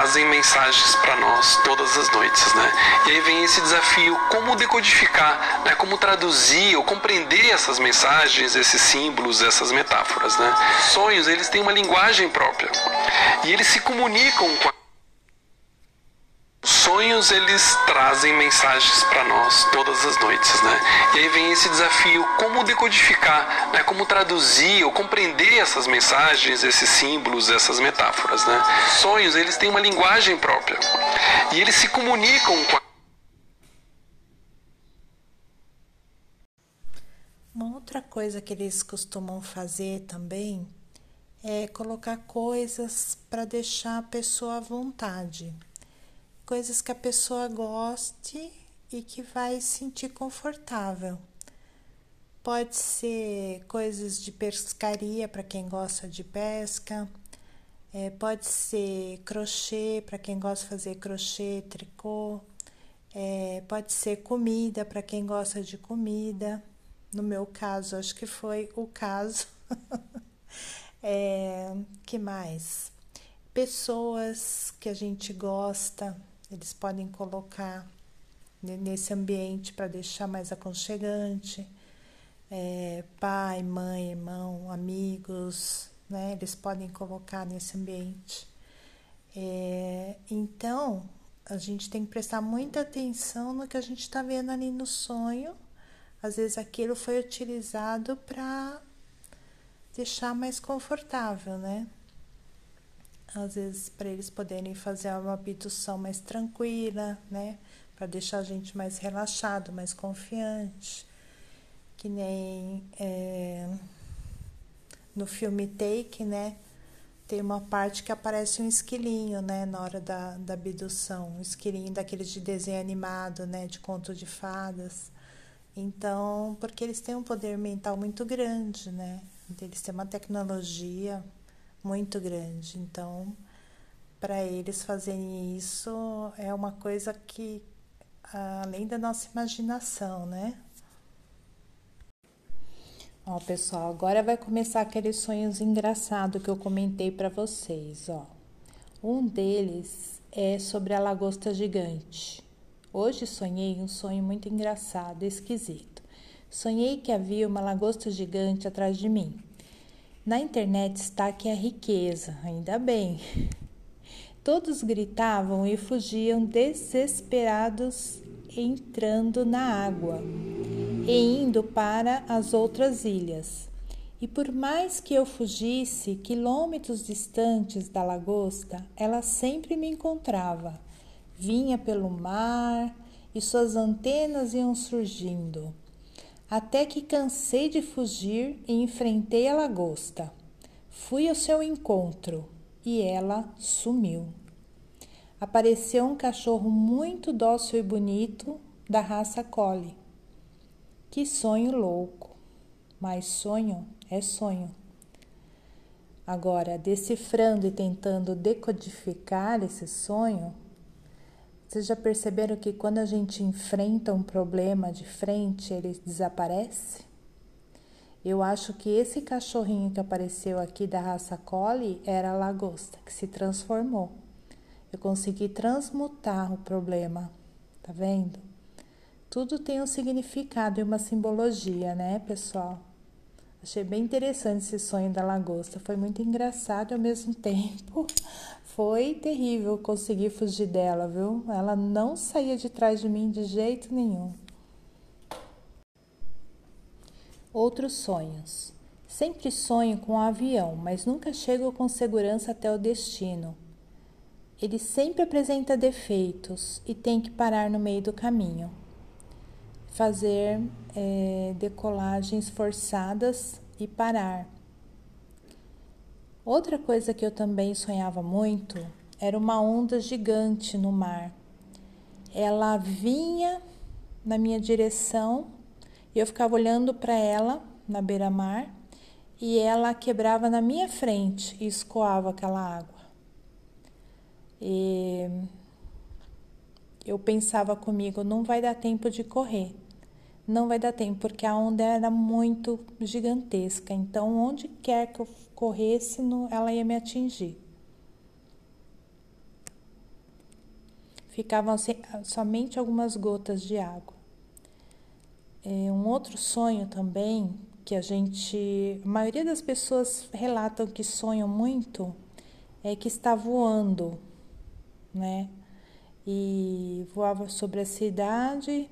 trazem mensagens para nós todas as noites, né? E aí vem esse desafio como decodificar, né? Como traduzir ou compreender essas mensagens, esses símbolos, essas metáforas, né? Sonhos eles têm uma linguagem própria e eles se comunicam com a sonhos eles trazem mensagens para nós todas as noites, né? E aí vem esse desafio como decodificar, né? Como traduzir ou compreender essas mensagens, esses símbolos, essas metáforas, né? Sonhos eles têm uma linguagem própria e eles se comunicam com a Uma outra coisa que eles costumam fazer também é colocar coisas para deixar a pessoa à vontade coisas que a pessoa goste e que vai sentir confortável. Pode ser coisas de pescaria para quem gosta de pesca, é, pode ser crochê para quem gosta de fazer crochê, tricô, é, pode ser comida para quem gosta de comida. No meu caso, acho que foi o caso. é, que mais? Pessoas que a gente gosta, eles podem colocar nesse ambiente para deixar mais aconchegante. É, pai, mãe, irmão, amigos, né? Eles podem colocar nesse ambiente. É, então, a gente tem que prestar muita atenção no que a gente está vendo ali no sonho. Às vezes aquilo foi utilizado para deixar mais confortável, né? Às vezes para eles poderem fazer uma abdução mais tranquila, né? Para deixar a gente mais relaxado, mais confiante. Que nem é, no filme Take, né? Tem uma parte que aparece um esquilinho, né? Na hora da, da abdução. Um esquilinho daqueles de desenho animado, né? De conto de fadas. Então, porque eles têm um poder mental muito grande, né? Eles têm uma tecnologia muito grande. Então, para eles fazerem isso é uma coisa que além da nossa imaginação, né? Ó, pessoal, agora vai começar aqueles sonhos engraçados que eu comentei para vocês, ó. Um deles é sobre a lagosta gigante. Hoje sonhei um sonho muito engraçado, esquisito. Sonhei que havia uma lagosta gigante atrás de mim. Na internet está que é riqueza, ainda bem. Todos gritavam e fugiam desesperados, entrando na água e indo para as outras ilhas. E por mais que eu fugisse quilômetros distantes da lagosta, ela sempre me encontrava. Vinha pelo mar e suas antenas iam surgindo até que cansei de fugir e enfrentei a lagosta. Fui ao seu encontro e ela sumiu. Apareceu um cachorro muito dócil e bonito da raça Collie. Que sonho louco! Mas sonho é sonho. Agora, decifrando e tentando decodificar esse sonho, vocês já perceberam que quando a gente enfrenta um problema de frente, ele desaparece? Eu acho que esse cachorrinho que apareceu aqui da raça Collie era a lagosta, que se transformou. Eu consegui transmutar o problema, tá vendo? Tudo tem um significado e uma simbologia, né, pessoal? Achei bem interessante esse sonho da lagosta. Foi muito engraçado ao mesmo tempo foi terrível conseguir fugir dela, viu? Ela não saía de trás de mim de jeito nenhum. Outros sonhos. Sempre sonho com um avião, mas nunca chego com segurança até o destino. Ele sempre apresenta defeitos e tem que parar no meio do caminho fazer é, decolagens forçadas e parar. Outra coisa que eu também sonhava muito era uma onda gigante no mar. Ela vinha na minha direção e eu ficava olhando para ela na beira-mar e ela quebrava na minha frente e escoava aquela água. E eu pensava comigo, não vai dar tempo de correr. Não vai dar tempo, porque a onda era muito gigantesca. Então, onde quer que eu corresse, no, ela ia me atingir. Ficavam sem, somente algumas gotas de água. É, um outro sonho também que a gente, a maioria das pessoas relatam que sonham muito é que está voando, né? E voava sobre a cidade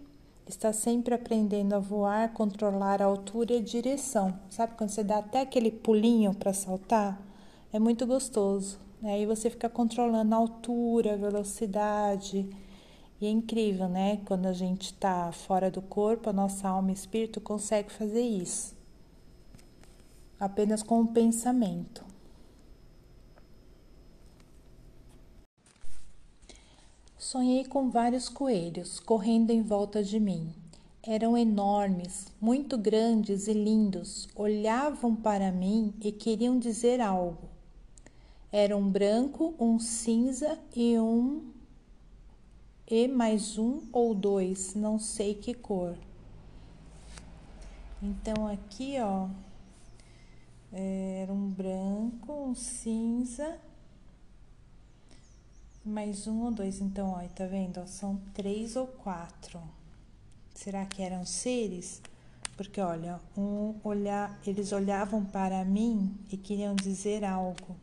está sempre aprendendo a voar, controlar a altura e a direção. Sabe quando você dá até aquele pulinho para saltar? É muito gostoso. Né? Aí você fica controlando a altura, a velocidade. E é incrível, né? Quando a gente está fora do corpo, a nossa alma e espírito consegue fazer isso. Apenas com o pensamento. Sonhei com vários coelhos correndo em volta de mim. Eram enormes, muito grandes e lindos, olhavam para mim e queriam dizer algo. Era um branco, um cinza e um e mais um ou dois, não sei que cor. Então aqui, ó, era um branco, um cinza, mais um ou dois. Então, ó, tá vendo? São três ou quatro. Será que eram seres? Porque olha, um olhar, eles olhavam para mim e queriam dizer algo.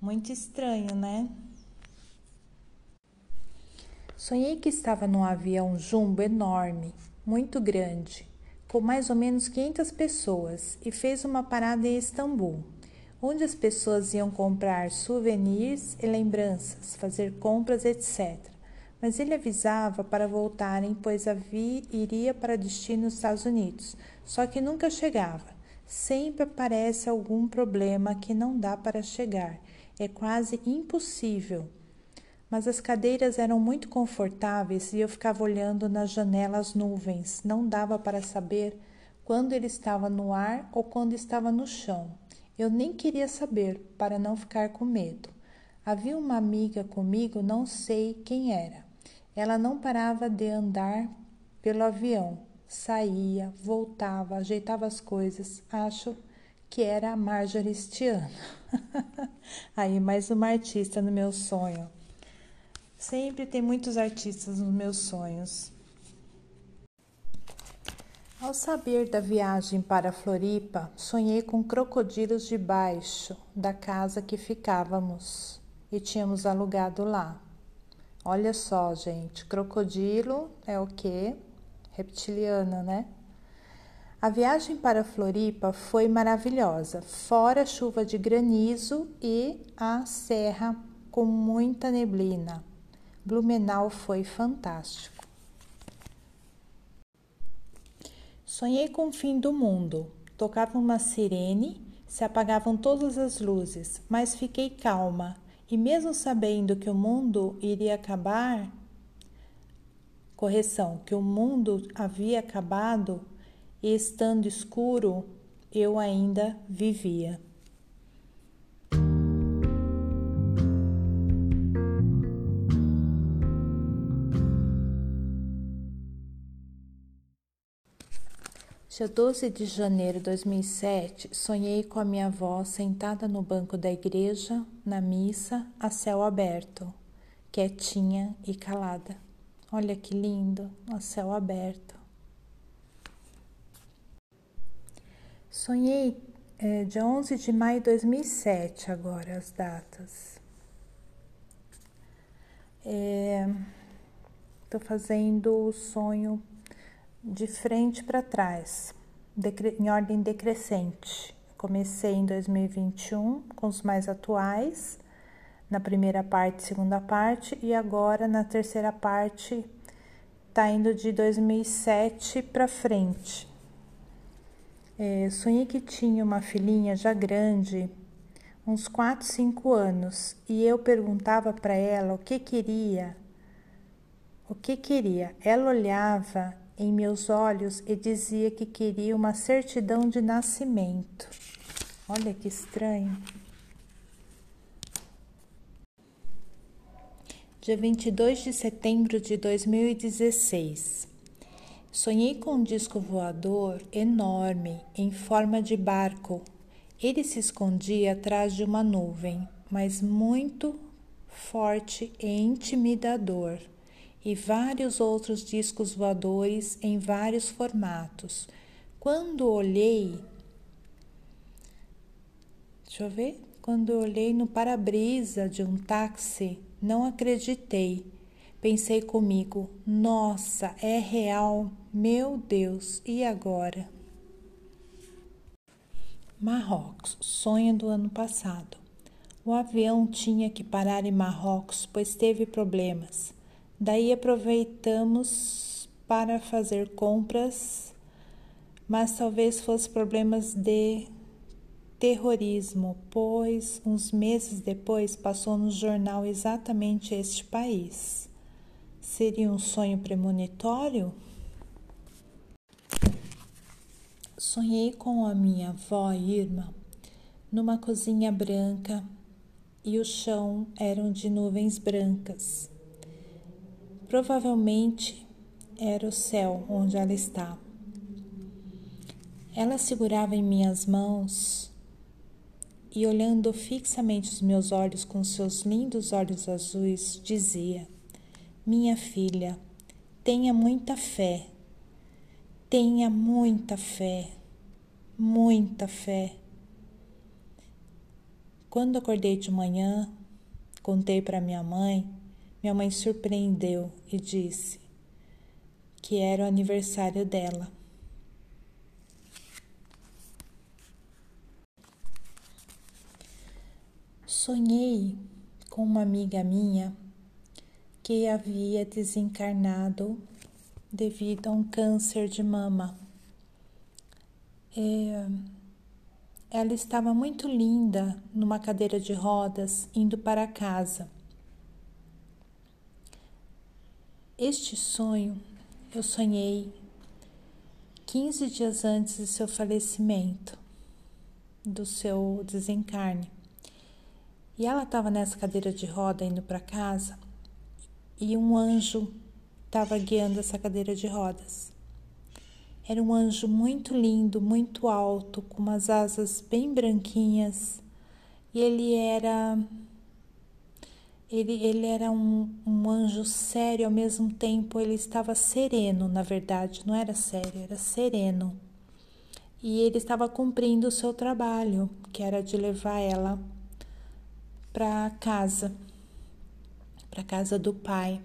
Muito estranho, né? Sonhei que estava num avião jumbo enorme, muito grande, com mais ou menos 500 pessoas e fez uma parada em Istambul, onde as pessoas iam comprar souvenirs e lembranças, fazer compras, etc. Mas ele avisava para voltarem, pois havia, iria para destino nos Estados Unidos, só que nunca chegava. Sempre aparece algum problema que não dá para chegar. É quase impossível mas as cadeiras eram muito confortáveis e eu ficava olhando nas janelas nuvens. Não dava para saber quando ele estava no ar ou quando estava no chão. Eu nem queria saber para não ficar com medo. Havia uma amiga comigo, não sei quem era. Ela não parava de andar pelo avião. Saía, voltava, ajeitava as coisas. Acho que era a Marjorie Stiano. Aí, mais uma artista no meu sonho. Sempre tem muitos artistas nos meus sonhos. Ao saber da viagem para Floripa, sonhei com crocodilos debaixo da casa que ficávamos e tínhamos alugado lá. Olha só, gente, crocodilo é o que? Reptiliana, né? A viagem para Floripa foi maravilhosa, fora a chuva de granizo e a serra com muita neblina. Blumenau foi fantástico. Sonhei com o fim do mundo. Tocava uma sirene, se apagavam todas as luzes, mas fiquei calma e, mesmo sabendo que o mundo iria acabar, correção, que o mundo havia acabado e estando escuro, eu ainda vivia. Dia 12 de janeiro de 2007, sonhei com a minha avó sentada no banco da igreja, na missa, a céu aberto, quietinha e calada. Olha que lindo, a céu aberto. Sonhei é, dia 11 de maio de 2007, agora as datas. Estou é, fazendo o sonho de frente para trás, em ordem decrescente. Comecei em 2021 com os mais atuais, na primeira parte, segunda parte, e agora na terceira parte tá indo de 2007 para frente. É, sonhei que tinha uma filhinha já grande, uns 4, 5 anos, e eu perguntava para ela o que queria. O que queria? Ela olhava em meus olhos e dizia que queria uma certidão de nascimento. Olha que estranho. Dia 22 de setembro de 2016. Sonhei com um disco voador enorme em forma de barco. Ele se escondia atrás de uma nuvem, mas muito forte e intimidador, e vários outros discos voadores em vários formatos. Quando olhei, deixa eu ver, quando olhei no para-brisa de um táxi, não acreditei. Pensei comigo: nossa, é real, meu Deus, e agora? Marrocos, sonho do ano passado. O avião tinha que parar em Marrocos, pois teve problemas. Daí aproveitamos para fazer compras, mas talvez fosse problemas de terrorismo, pois uns meses depois passou no jornal exatamente este país. Seria um sonho premonitório? Sonhei com a minha avó Irma numa cozinha branca e o chão eram de nuvens brancas. Provavelmente era o céu onde ela estava. Ela segurava em minhas mãos e, olhando fixamente os meus olhos com seus lindos olhos azuis, dizia: Minha filha, tenha muita fé, tenha muita fé, muita fé. Quando acordei de manhã, contei para minha mãe, minha mãe surpreendeu e disse que era o aniversário dela. Sonhei com uma amiga minha que havia desencarnado devido a um câncer de mama. É, ela estava muito linda numa cadeira de rodas indo para casa. Este sonho eu sonhei 15 dias antes do seu falecimento, do seu desencarne. E ela estava nessa cadeira de roda indo para casa e um anjo estava guiando essa cadeira de rodas. Era um anjo muito lindo, muito alto, com umas asas bem branquinhas. E ele era ele, ele era um, um anjo sério, ao mesmo tempo ele estava sereno, na verdade, não era sério, era sereno. E ele estava cumprindo o seu trabalho, que era de levar ela para casa, para casa do pai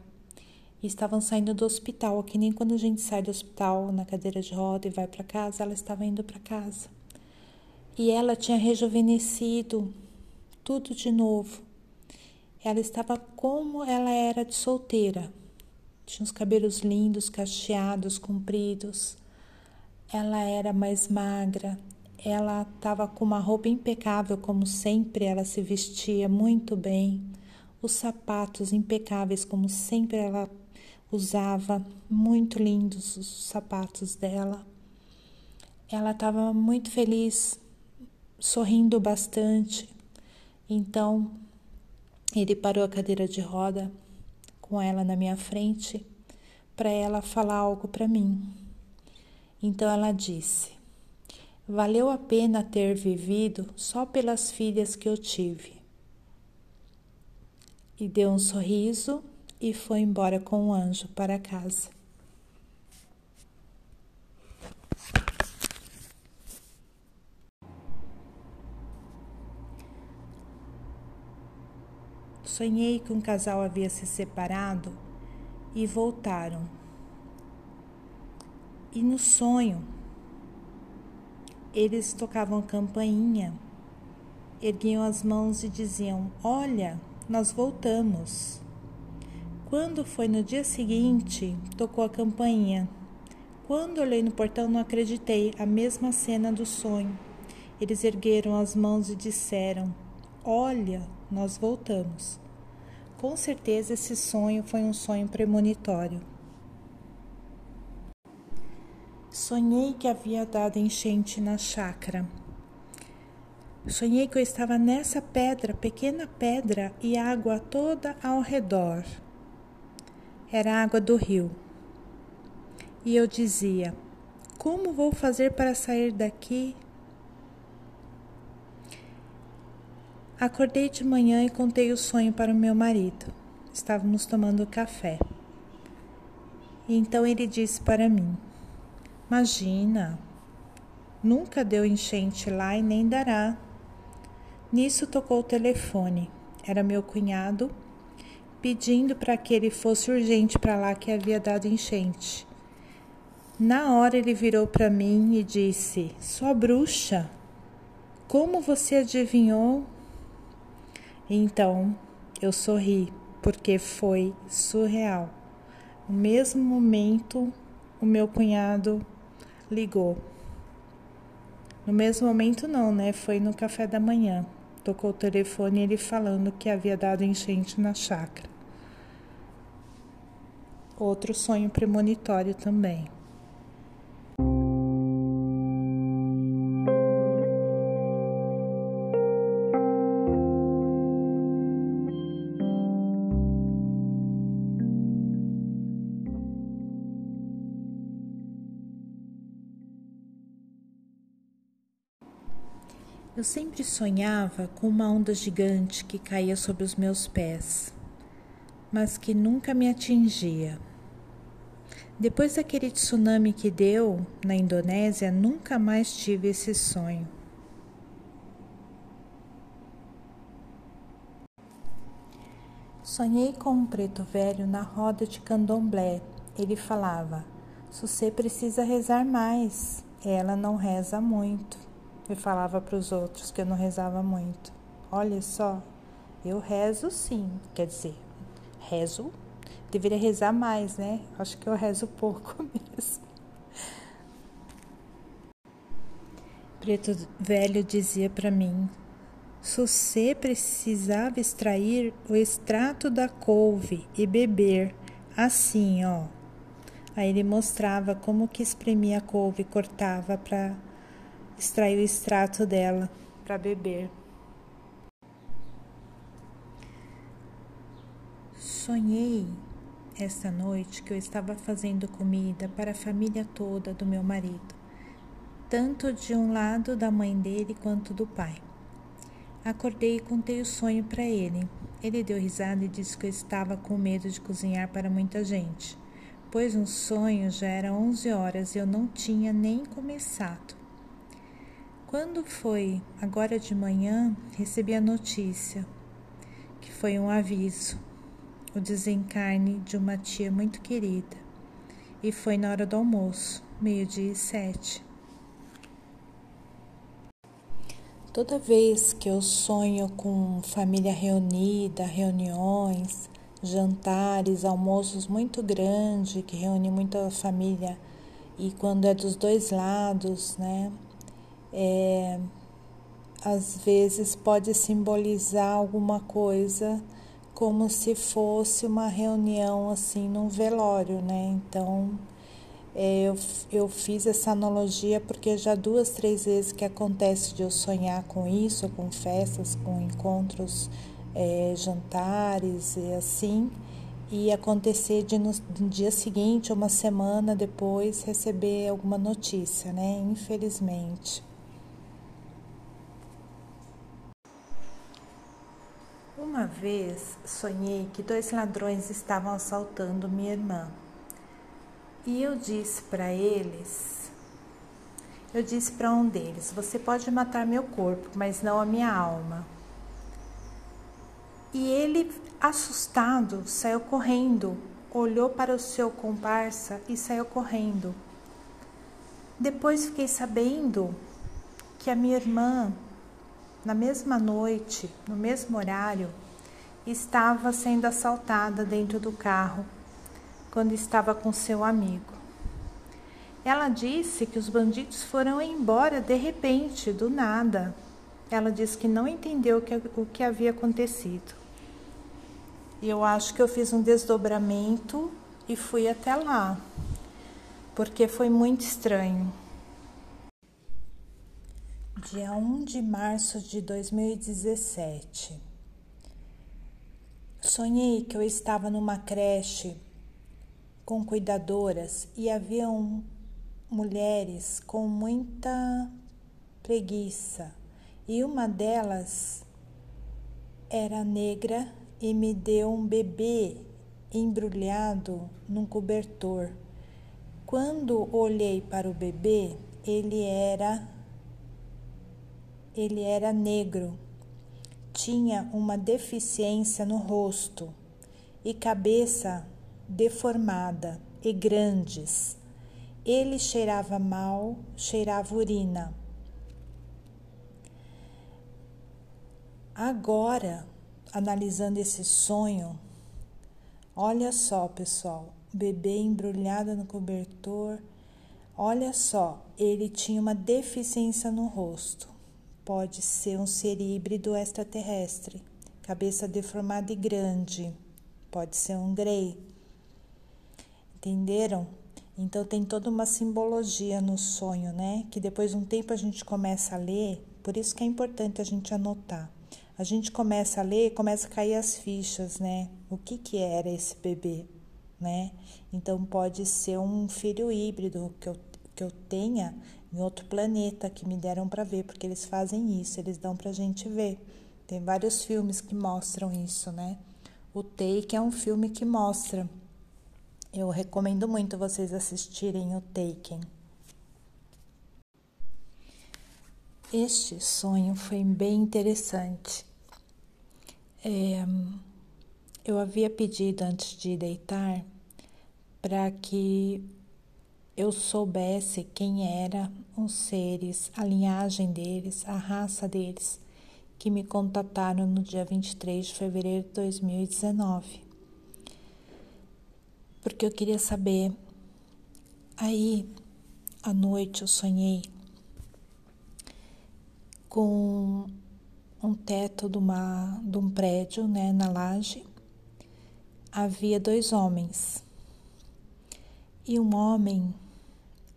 e estavam saindo do hospital, que nem quando a gente sai do hospital na cadeira de roda e vai para casa, ela estava indo para casa. E ela tinha rejuvenescido tudo de novo. Ela estava como ela era de solteira. Tinha os cabelos lindos, cacheados, compridos. Ela era mais magra. Ela estava com uma roupa impecável, como sempre ela se vestia muito bem. Os sapatos impecáveis, como sempre ela usava muito lindos os sapatos dela. Ela estava muito feliz, sorrindo bastante. Então, ele parou a cadeira de roda com ela na minha frente para ela falar algo para mim. Então ela disse: Valeu a pena ter vivido só pelas filhas que eu tive. E deu um sorriso e foi embora com o anjo para casa. Sonhei que um casal havia se separado e voltaram. E no sonho, eles tocavam campainha, erguiam as mãos e diziam: Olha, nós voltamos. Quando foi no dia seguinte, tocou a campainha. Quando olhei no portão, não acreditei, a mesma cena do sonho. Eles ergueram as mãos e disseram: Olha, nós voltamos. Com certeza esse sonho foi um sonho premonitório. Sonhei que havia dado enchente na chácara. Sonhei que eu estava nessa pedra, pequena pedra, e água toda ao redor era água do rio. E eu dizia: Como vou fazer para sair daqui? Acordei de manhã e contei o sonho para o meu marido. Estávamos tomando café. Então ele disse para mim: Imagina, nunca deu enchente lá e nem dará. Nisso tocou o telefone. Era meu cunhado pedindo para que ele fosse urgente para lá que havia dado enchente. Na hora ele virou para mim e disse: Sua bruxa, como você adivinhou? Então eu sorri, porque foi surreal. No mesmo momento, o meu cunhado ligou. No mesmo momento, não, né? Foi no café da manhã. Tocou o telefone ele falando que havia dado enchente na chácara. Outro sonho premonitório também. Eu sempre sonhava com uma onda gigante que caía sobre os meus pés, mas que nunca me atingia. Depois daquele tsunami que deu na Indonésia, nunca mais tive esse sonho. Sonhei com um preto velho na roda de candomblé. Ele falava: Você precisa rezar mais. Ela não reza muito e falava para os outros que eu não rezava muito. Olha só, eu rezo sim, quer dizer, rezo, deveria rezar mais, né? Acho que eu rezo pouco mesmo. Preto Velho dizia para mim: você precisava extrair o extrato da couve e beber assim, ó. Aí ele mostrava como que espremia a couve e cortava para extrair o extrato dela para beber. Sonhei esta noite que eu estava fazendo comida para a família toda do meu marido, tanto de um lado da mãe dele quanto do pai. Acordei e contei o sonho para ele. Ele deu risada e disse que eu estava com medo de cozinhar para muita gente, pois no sonho já era 11 horas e eu não tinha nem começado. Quando foi agora de manhã, recebi a notícia que foi um aviso, o desencarne de uma tia muito querida. E foi na hora do almoço, meio-dia e sete. Toda vez que eu sonho com família reunida, reuniões, jantares, almoços muito grandes, que reúne muita família, e quando é dos dois lados, né? É, às vezes pode simbolizar alguma coisa como se fosse uma reunião assim num velório, né? Então é, eu, eu fiz essa analogia porque já duas, três vezes que acontece de eu sonhar com isso, com festas, com encontros, é, jantares e assim, e acontecer de no, no dia seguinte, uma semana depois, receber alguma notícia, né? Infelizmente. Uma vez sonhei que dois ladrões estavam assaltando minha irmã. E eu disse para eles, eu disse para um deles: Você pode matar meu corpo, mas não a minha alma. E ele, assustado, saiu correndo, olhou para o seu comparsa e saiu correndo. Depois fiquei sabendo que a minha irmã na mesma noite, no mesmo horário, estava sendo assaltada dentro do carro quando estava com seu amigo. Ela disse que os bandidos foram embora de repente, do nada. Ela disse que não entendeu o que, havia acontecido. E eu acho que eu fiz um desdobramento e fui até lá, porque foi muito estranho dia 1 de março de 2017. Sonhei que eu estava numa creche com cuidadoras e haviam mulheres com muita preguiça e uma delas era negra e me deu um bebê embrulhado num cobertor. Quando olhei para o bebê, ele era ele era negro. Tinha uma deficiência no rosto e cabeça deformada e grandes. Ele cheirava mal, cheirava urina. Agora, analisando esse sonho, olha só, pessoal, bebê embrulhado no cobertor. Olha só, ele tinha uma deficiência no rosto. Pode ser um ser híbrido extraterrestre, cabeça deformada e grande. Pode ser um grey. Entenderam? Então tem toda uma simbologia no sonho, né? Que depois de um tempo a gente começa a ler, por isso que é importante a gente anotar. A gente começa a ler, começa a cair as fichas, né? O que que era esse bebê, né? Então pode ser um filho híbrido que eu, que eu tenha em outro planeta que me deram para ver, porque eles fazem isso, eles dão pra gente ver. Tem vários filmes que mostram isso, né? O Take é um filme que mostra eu recomendo muito vocês assistirem o Taken. Este sonho foi bem interessante. É, eu havia pedido antes de deitar para que eu soubesse quem eram os seres, a linhagem deles, a raça deles, que me contataram no dia 23 de fevereiro de 2019 porque eu queria saber. Aí, à noite, eu sonhei com um teto de, uma, de um prédio, né, na laje. Havia dois homens. E um homem,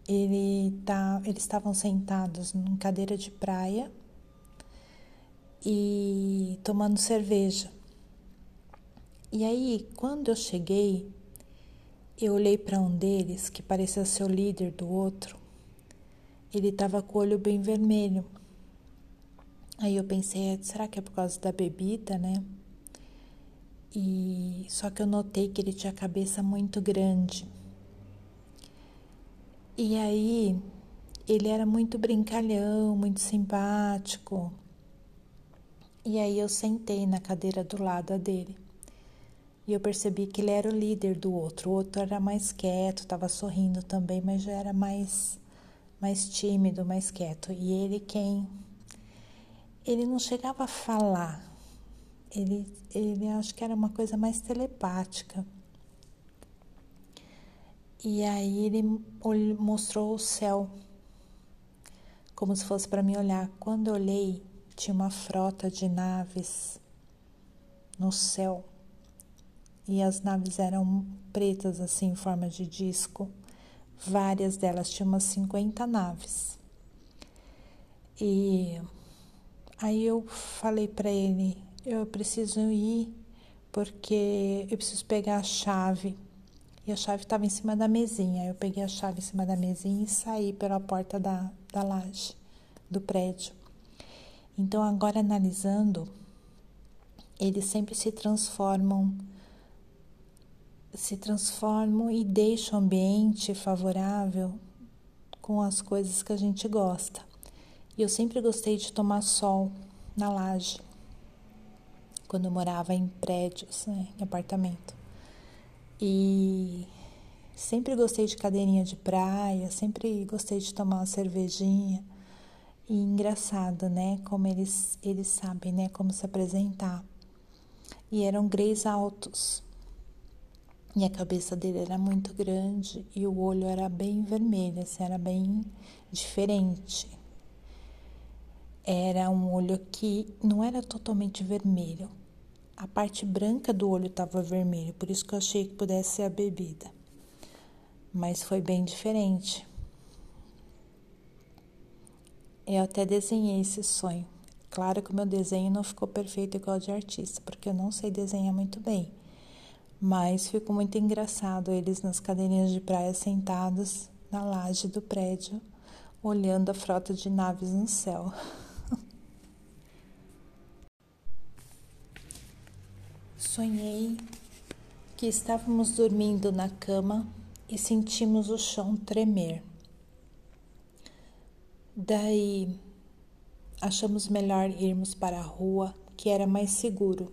ele tá, eles estavam sentados em cadeira de praia e tomando cerveja. E aí, quando eu cheguei, eu olhei para um deles, que parecia ser o líder do outro. Ele estava com o olho bem vermelho. Aí eu pensei, é, será que é por causa da bebida, né? E só que eu notei que ele tinha a cabeça muito grande. E aí ele era muito brincalhão, muito simpático. E aí eu sentei na cadeira do lado dele e eu percebi que ele era o líder do outro. O outro era mais quieto, estava sorrindo também, mas já era mais mais tímido, mais quieto. E ele quem ele não chegava a falar. Ele ele acho que era uma coisa mais telepática. E aí ele mostrou o céu como se fosse para mim olhar. Quando eu olhei, tinha uma frota de naves no céu e as naves eram pretas, assim, em forma de disco. Várias delas tinham umas 50 naves. E aí eu falei para ele: eu preciso ir porque eu preciso pegar a chave. E a chave estava em cima da mesinha. Eu peguei a chave em cima da mesinha e saí pela porta da, da laje do prédio. Então, agora analisando, eles sempre se transformam se transformam e deixam o ambiente favorável com as coisas que a gente gosta. E eu sempre gostei de tomar sol na laje, quando eu morava em prédios, né, em apartamento. E sempre gostei de cadeirinha de praia, sempre gostei de tomar uma cervejinha. E engraçado, né, como eles, eles sabem, né, como se apresentar. E eram greys altos, e a cabeça dele era muito grande e o olho era bem vermelho, assim, era bem diferente. Era um olho que não era totalmente vermelho. A parte branca do olho estava vermelho, por isso que eu achei que pudesse ser a bebida. Mas foi bem diferente. Eu até desenhei esse sonho. Claro que o meu desenho não ficou perfeito igual de artista, porque eu não sei desenhar muito bem mas ficou muito engraçado eles nas cadeirinhas de praia sentados na laje do prédio, olhando a frota de naves no céu. Sonhei que estávamos dormindo na cama e sentimos o chão tremer. Daí achamos melhor irmos para a rua, que era mais seguro.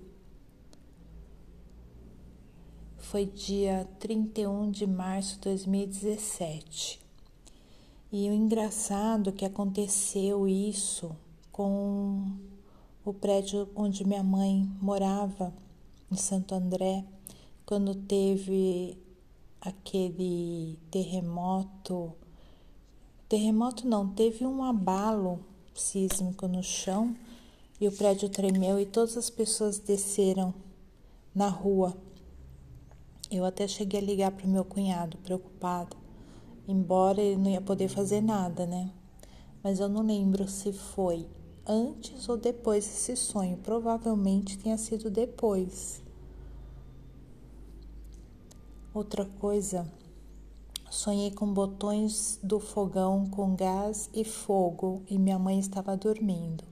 Foi dia 31 de março de 2017. E o engraçado que aconteceu isso com o prédio onde minha mãe morava, em Santo André, quando teve aquele terremoto Terremoto não, teve um abalo sísmico no chão e o prédio tremeu e todas as pessoas desceram na rua. Eu até cheguei a ligar para o meu cunhado, preocupado, embora ele não ia poder fazer nada, né? Mas eu não lembro se foi antes ou depois desse sonho. Provavelmente tenha sido depois. Outra coisa Sonhei com botões do fogão com gás e fogo e minha mãe estava dormindo.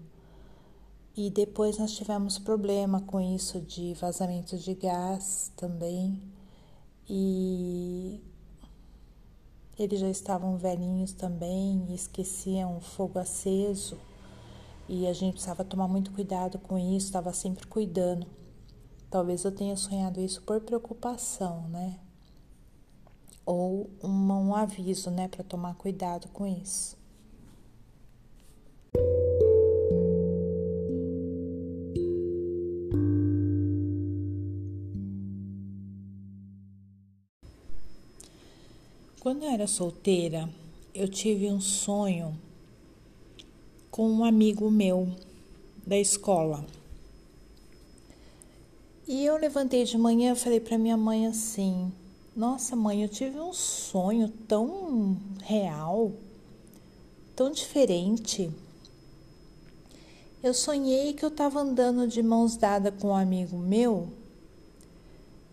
E depois nós tivemos problema com isso de vazamento de gás também. E eles já estavam velhinhos também, esqueciam o fogo aceso. E a gente precisava tomar muito cuidado com isso, estava sempre cuidando. Talvez eu tenha sonhado isso por preocupação, né? ou uma, um aviso, né, para tomar cuidado com isso. Quando eu era solteira, eu tive um sonho com um amigo meu da escola. E eu levantei de manhã e falei para minha mãe assim: nossa, mãe, eu tive um sonho tão real, tão diferente. Eu sonhei que eu estava andando de mãos dadas com um amigo meu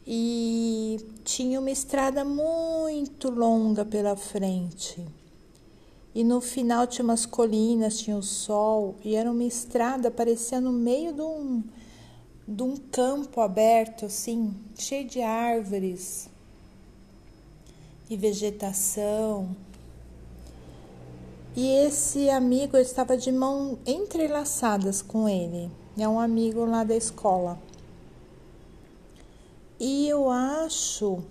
e tinha uma estrada muito longa pela frente. E no final tinha umas colinas, tinha o sol e era uma estrada, parecia no meio de um, de um campo aberto, assim, cheio de árvores e vegetação. E esse amigo estava de mão entrelaçadas com ele. É um amigo lá da escola. E eu acho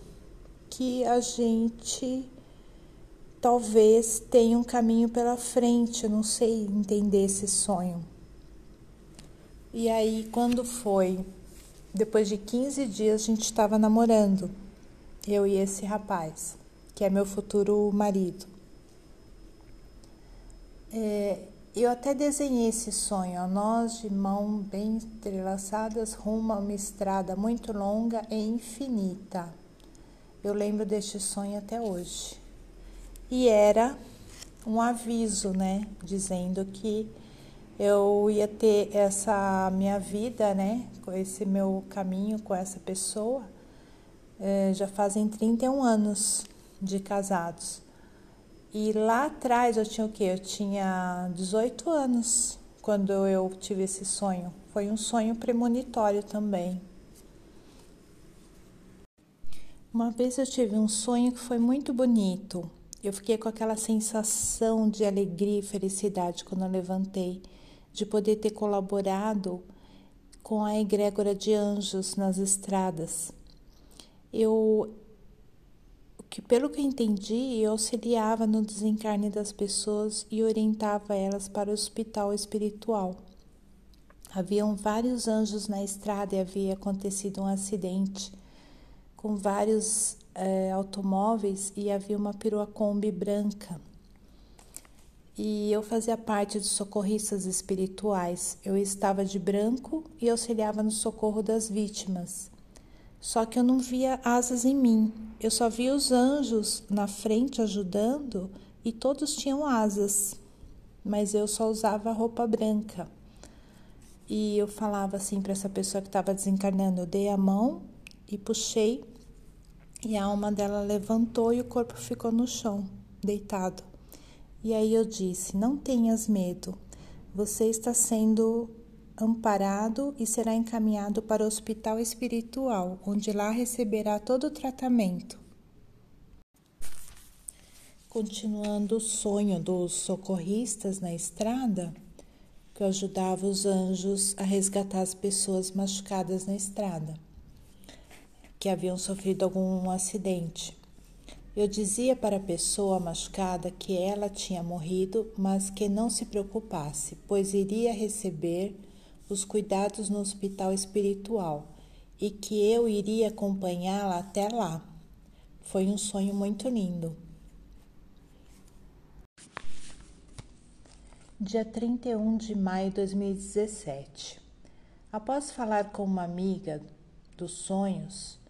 que a gente talvez tenha um caminho pela frente, eu não sei entender esse sonho. E aí, quando foi? Depois de 15 dias, a gente estava namorando, eu e esse rapaz que é meu futuro marido. É, eu até desenhei esse sonho, ó, nós de mão bem entrelaçadas rumo a uma estrada muito longa e infinita. Eu lembro deste sonho até hoje. E era um aviso, né, dizendo que eu ia ter essa minha vida, né, com esse meu caminho com essa pessoa. É, já fazem 31 anos de casados. E lá atrás eu tinha o quê? Eu tinha 18 anos quando eu tive esse sonho. Foi um sonho premonitório também. Uma vez eu tive um sonho que foi muito bonito. Eu fiquei com aquela sensação de alegria e felicidade quando eu levantei, de poder ter colaborado com a egrégora de anjos nas estradas. Eu que, pelo que entendi, eu auxiliava no desencarne das pessoas e orientava elas para o hospital espiritual. Haviam vários anjos na estrada e havia acontecido um acidente com vários é, automóveis e havia uma perua Kombi branca. E eu fazia parte dos socorristas espirituais. Eu estava de branco e auxiliava no socorro das vítimas. Só que eu não via asas em mim, eu só via os anjos na frente ajudando e todos tinham asas, mas eu só usava roupa branca. E eu falava assim para essa pessoa que estava desencarnando: eu dei a mão e puxei, e a alma dela levantou e o corpo ficou no chão, deitado. E aí eu disse: não tenhas medo, você está sendo amparado e será encaminhado para o hospital espiritual, onde lá receberá todo o tratamento. Continuando o sonho dos socorristas na estrada, que ajudava os anjos a resgatar as pessoas machucadas na estrada, que haviam sofrido algum acidente. Eu dizia para a pessoa machucada que ela tinha morrido, mas que não se preocupasse, pois iria receber os cuidados no hospital espiritual e que eu iria acompanhá-la até lá. Foi um sonho muito lindo. Dia 31 de maio de 2017. Após falar com uma amiga dos sonhos,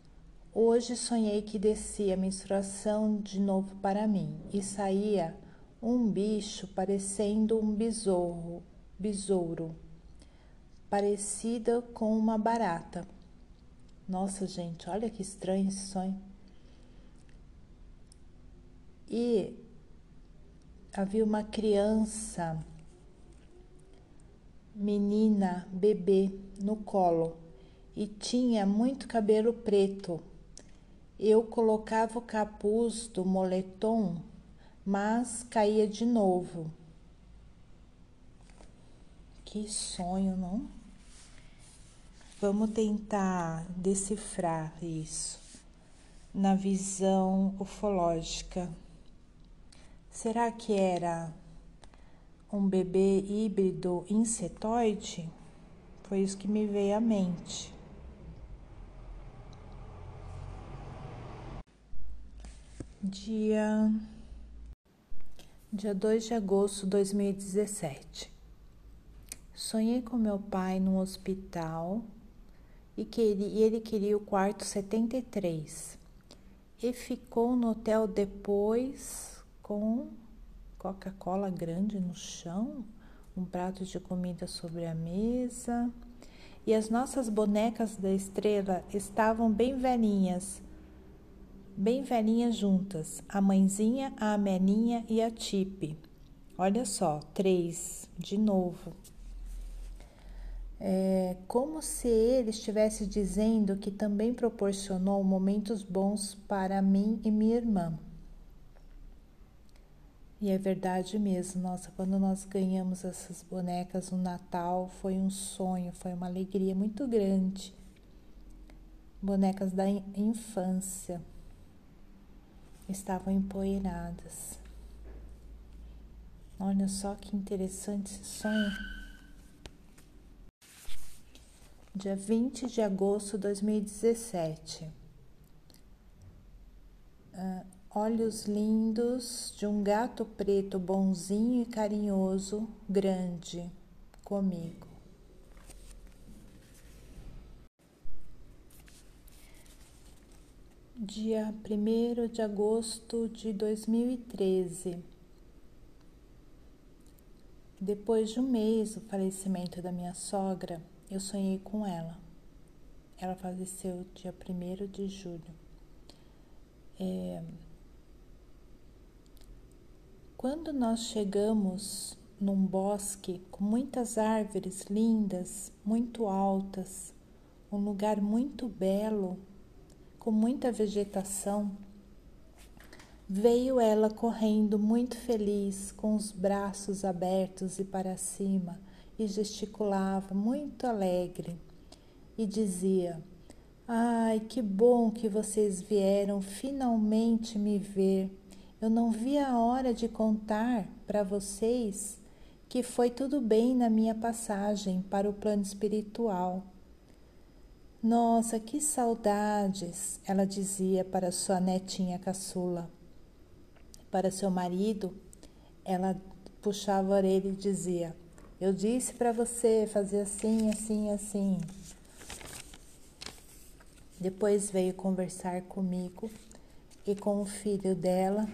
hoje sonhei que descia a menstruação de novo para mim e saía um bicho parecendo um besouro, besouro, parecida com uma barata. Nossa, gente, olha que estranho esse sonho. E havia uma criança menina bebê no colo e tinha muito cabelo preto. Eu colocava o capuz do moletom, mas caía de novo. Que sonho, não? Vamos tentar decifrar isso na visão ufológica. Será que era um bebê híbrido insetoide? Foi isso que me veio à mente. Dia dia 2 de agosto de 2017. Sonhei com meu pai no hospital e, queria, e ele queria o quarto 73 e ficou no hotel depois com Coca-Cola grande no chão, um prato de comida sobre a mesa. E as nossas bonecas da estrela estavam bem velhinhas, bem velhinhas juntas, a mãezinha, a Amelinha e a Tipe. Olha só, três, de novo. É como se ele estivesse dizendo que também proporcionou momentos bons para mim e minha irmã. E é verdade mesmo, nossa, quando nós ganhamos essas bonecas no Natal, foi um sonho, foi uma alegria muito grande. Bonecas da infância estavam empoeiradas. Olha só que interessante esse sonho. Dia 20 de agosto de 2017. Uh, olhos lindos de um gato preto bonzinho e carinhoso, grande, comigo. Dia 1 de agosto de 2013. Depois de um mês do falecimento da minha sogra, eu sonhei com ela. Ela faleceu dia 1 de julho. É, quando nós chegamos num bosque com muitas árvores lindas, muito altas, um lugar muito belo, com muita vegetação, veio ela correndo muito feliz, com os braços abertos e para cima, e gesticulava muito alegre e dizia: Ai, que bom que vocês vieram finalmente me ver eu não vi a hora de contar para vocês que foi tudo bem na minha passagem para o plano espiritual. Nossa, que saudades! Ela dizia para sua netinha caçula. Para seu marido, ela puxava a orelha e dizia: Eu disse para você fazer assim, assim, assim. Depois veio conversar comigo e com o filho dela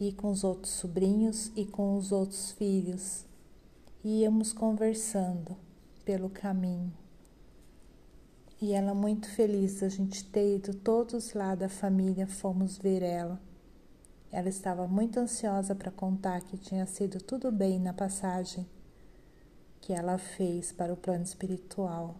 e com os outros sobrinhos e com os outros filhos. Íamos conversando pelo caminho. E ela muito feliz a gente ter ido todos lá da família, fomos ver ela. Ela estava muito ansiosa para contar que tinha sido tudo bem na passagem, que ela fez para o plano espiritual.